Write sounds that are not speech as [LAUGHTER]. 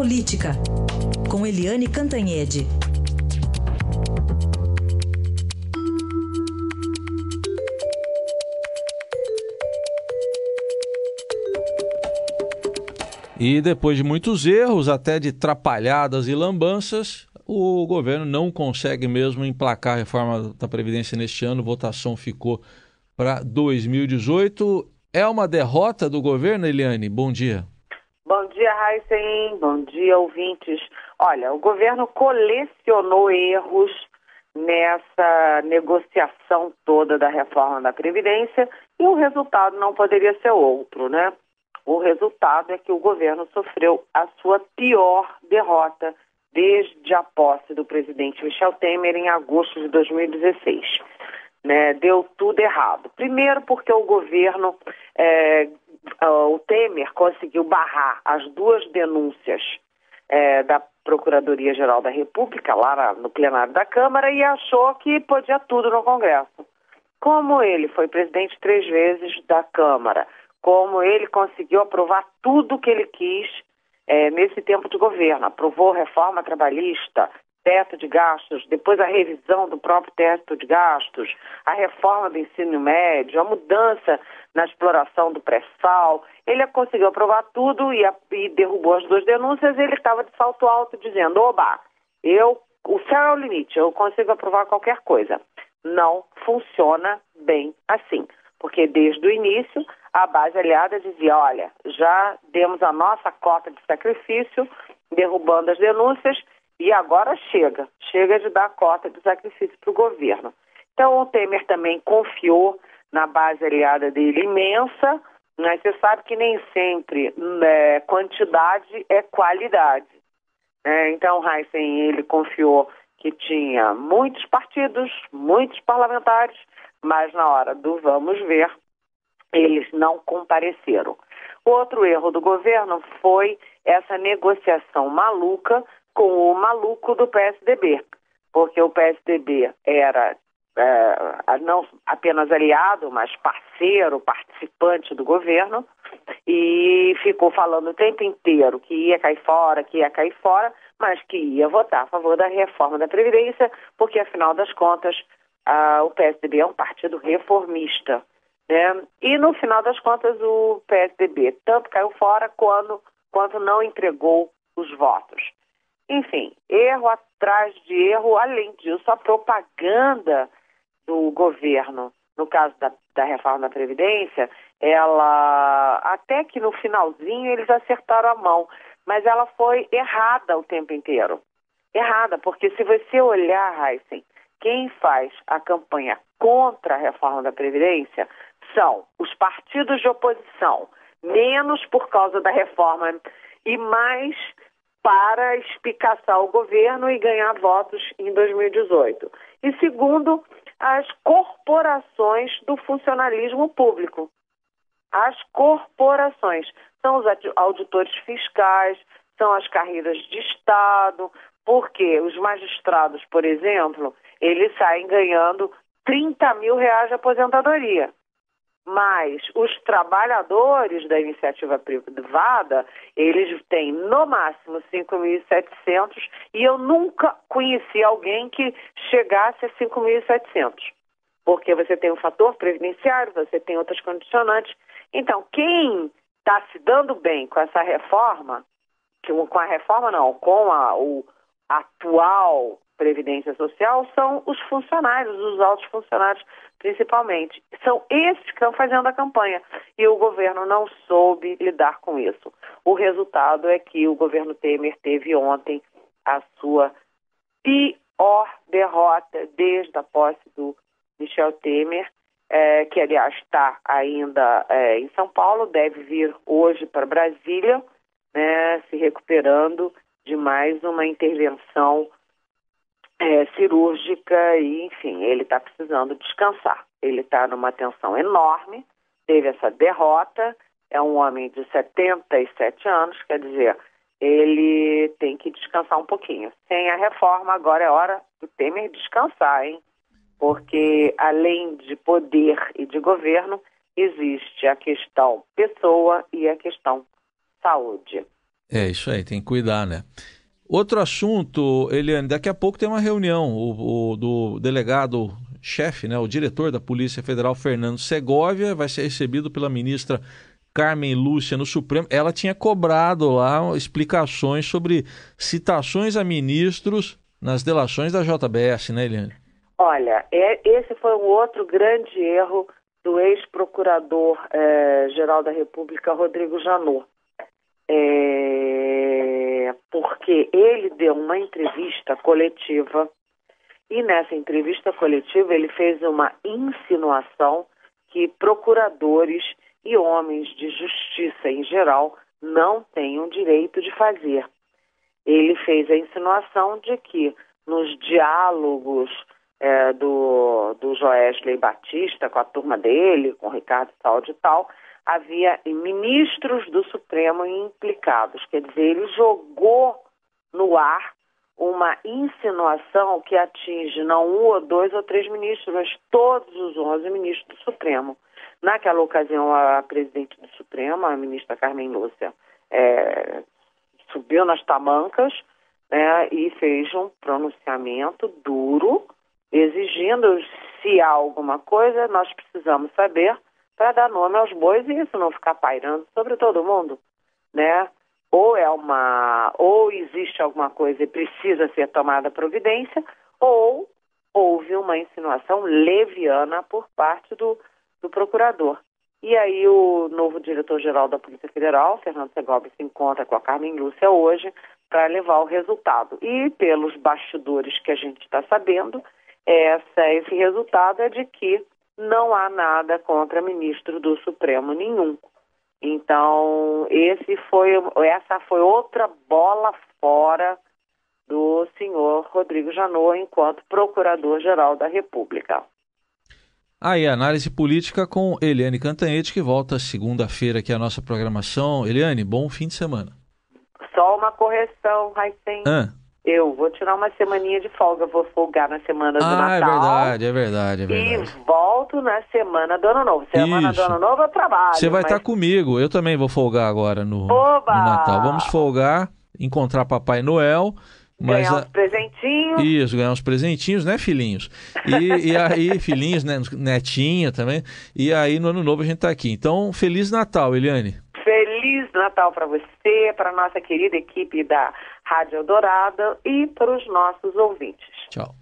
Política, com Eliane Cantanhede. E depois de muitos erros, até de trapalhadas e lambanças, o governo não consegue mesmo emplacar a reforma da Previdência neste ano. Votação ficou para 2018. É uma derrota do governo, Eliane? Bom dia. Bom dia, Heisen. Bom dia, ouvintes. Olha, o governo colecionou erros nessa negociação toda da reforma da Previdência e o resultado não poderia ser outro, né? O resultado é que o governo sofreu a sua pior derrota desde a posse do presidente Michel Temer em agosto de 2016. Né? Deu tudo errado. Primeiro, porque o governo é, o Temer conseguiu barrar as duas denúncias é, da Procuradoria-Geral da República, lá no plenário da Câmara, e achou que podia tudo no Congresso. Como ele foi presidente três vezes da Câmara, como ele conseguiu aprovar tudo que ele quis é, nesse tempo de governo, aprovou reforma trabalhista, teto de gastos, depois a revisão do próprio teto de gastos, a reforma do ensino médio, a mudança na exploração do pré-sal. Ele conseguiu aprovar tudo e, a, e derrubou as duas denúncias. Ele estava de salto alto dizendo: oba, eu, o céu é o limite, eu consigo aprovar qualquer coisa. Não funciona bem assim, porque desde o início a base aliada dizia: olha, já demos a nossa cota de sacrifício, derrubando as denúncias e agora chega, chega de dar cota de sacrifício para o governo. Então o Temer também confiou na base aliada dele imensa, mas você sabe que nem sempre né, quantidade é qualidade. É, então Heisen ele confiou que tinha muitos partidos, muitos parlamentares, mas na hora do vamos ver, eles não compareceram. Outro erro do governo foi essa negociação maluca com o maluco do PSDB, porque o PSDB era é, não apenas aliado, mas parceiro, participante do governo, e ficou falando o tempo inteiro que ia cair fora, que ia cair fora, mas que ia votar a favor da reforma da Previdência, porque afinal das contas o PSDB é um partido reformista. Né? E no final das contas o PSDB tanto caiu fora quando, quanto não entregou os votos. Enfim, erro atrás de erro, além disso, a propaganda do governo, no caso da, da reforma da Previdência, ela, até que no finalzinho eles acertaram a mão, mas ela foi errada o tempo inteiro. Errada, porque se você olhar, Heisen, quem faz a campanha contra a reforma da Previdência são os partidos de oposição, menos por causa da reforma e mais para espicaçar o governo e ganhar votos em 2018. E segundo, as corporações do funcionalismo público. As corporações são os auditores fiscais, são as carreiras de Estado, porque os magistrados, por exemplo, eles saem ganhando 30 mil reais de aposentadoria mas os trabalhadores da iniciativa privada, eles têm no máximo 5.700 e eu nunca conheci alguém que chegasse a 5.700, porque você tem um fator previdenciário, você tem outras condicionantes. Então, quem está se dando bem com essa reforma, com a reforma não, com a, o atual Previdência Social são os funcionários, os altos funcionários principalmente. São esses que estão fazendo a campanha e o governo não soube lidar com isso. O resultado é que o governo Temer teve ontem a sua pior derrota desde a posse do Michel Temer, é, que aliás está ainda é, em São Paulo, deve vir hoje para Brasília, né, se recuperando de mais uma intervenção é, cirúrgica e, enfim, ele está precisando descansar. Ele está numa tensão enorme, teve essa derrota, é um homem de 77 anos, quer dizer, ele tem que descansar um pouquinho. Sem a reforma, agora é hora do Temer descansar, hein? Porque além de poder e de governo, existe a questão pessoa e a questão saúde. É isso aí, tem que cuidar, né? Outro assunto, Eliane, daqui a pouco tem uma reunião o, o do delegado chefe, né, o diretor da Polícia Federal, Fernando Segovia, vai ser recebido pela ministra Carmen Lúcia no Supremo. Ela tinha cobrado lá explicações sobre citações a ministros nas delações da JBS, né, Eliane? Olha, é, esse foi um outro grande erro do ex-procurador-geral eh, da República, Rodrigo Janot. É, porque ele deu uma entrevista coletiva e nessa entrevista coletiva ele fez uma insinuação que procuradores e homens de justiça em geral não têm o direito de fazer. Ele fez a insinuação de que nos diálogos é, do, do Joesley Batista com a turma dele, com Ricardo Saldi e tal, havia ministros do Supremo implicados. Quer dizer, ele jogou no ar uma insinuação que atinge não um ou dois ou três ministros, mas todos os onze ministros do Supremo. Naquela ocasião, a presidente do Supremo, a ministra Carmen Lúcia, é, subiu nas tamancas né, e fez um pronunciamento duro, exigindo se há alguma coisa, nós precisamos saber para dar nome aos bois e isso não ficar pairando sobre todo mundo, né? Ou é uma, ou existe alguma coisa e precisa ser tomada providência, ou houve uma insinuação leviana por parte do, do procurador. E aí o novo diretor-geral da Polícia Federal, Fernando Segovia, se encontra com a Carmen Lúcia hoje para levar o resultado. E pelos bastidores que a gente está sabendo, essa, esse resultado é de que não há nada contra ministro do Supremo nenhum. Então, esse foi, essa foi outra bola fora do senhor Rodrigo Janot enquanto Procurador-Geral da República. Aí, análise política com Eliane Cantanhete, que volta segunda-feira aqui a nossa programação. Eliane, bom fim de semana. Só uma correção, Raicen. Ah. Eu vou tirar uma semaninha de folga, vou folgar na semana do ah, é Natal. Ah, é verdade, é verdade, é verdade. E volto na semana do Ano Novo. Semana Isso. do Ano Novo eu trabalho. Você vai estar mas... comigo, eu também vou folgar agora no, no, Natal. Vamos folgar, encontrar Papai Noel. Mas ganhar uns presentinhos. Isso, ganhar uns presentinhos, né, filhinhos? E, [LAUGHS] e aí, filhinhos, né, netinha também. E aí, no Ano Novo, a gente está aqui. Então, Feliz Natal, Eliane. Feliz Natal para você, para nossa querida equipe da Rádio Eldorado e para os nossos ouvintes. Tchau.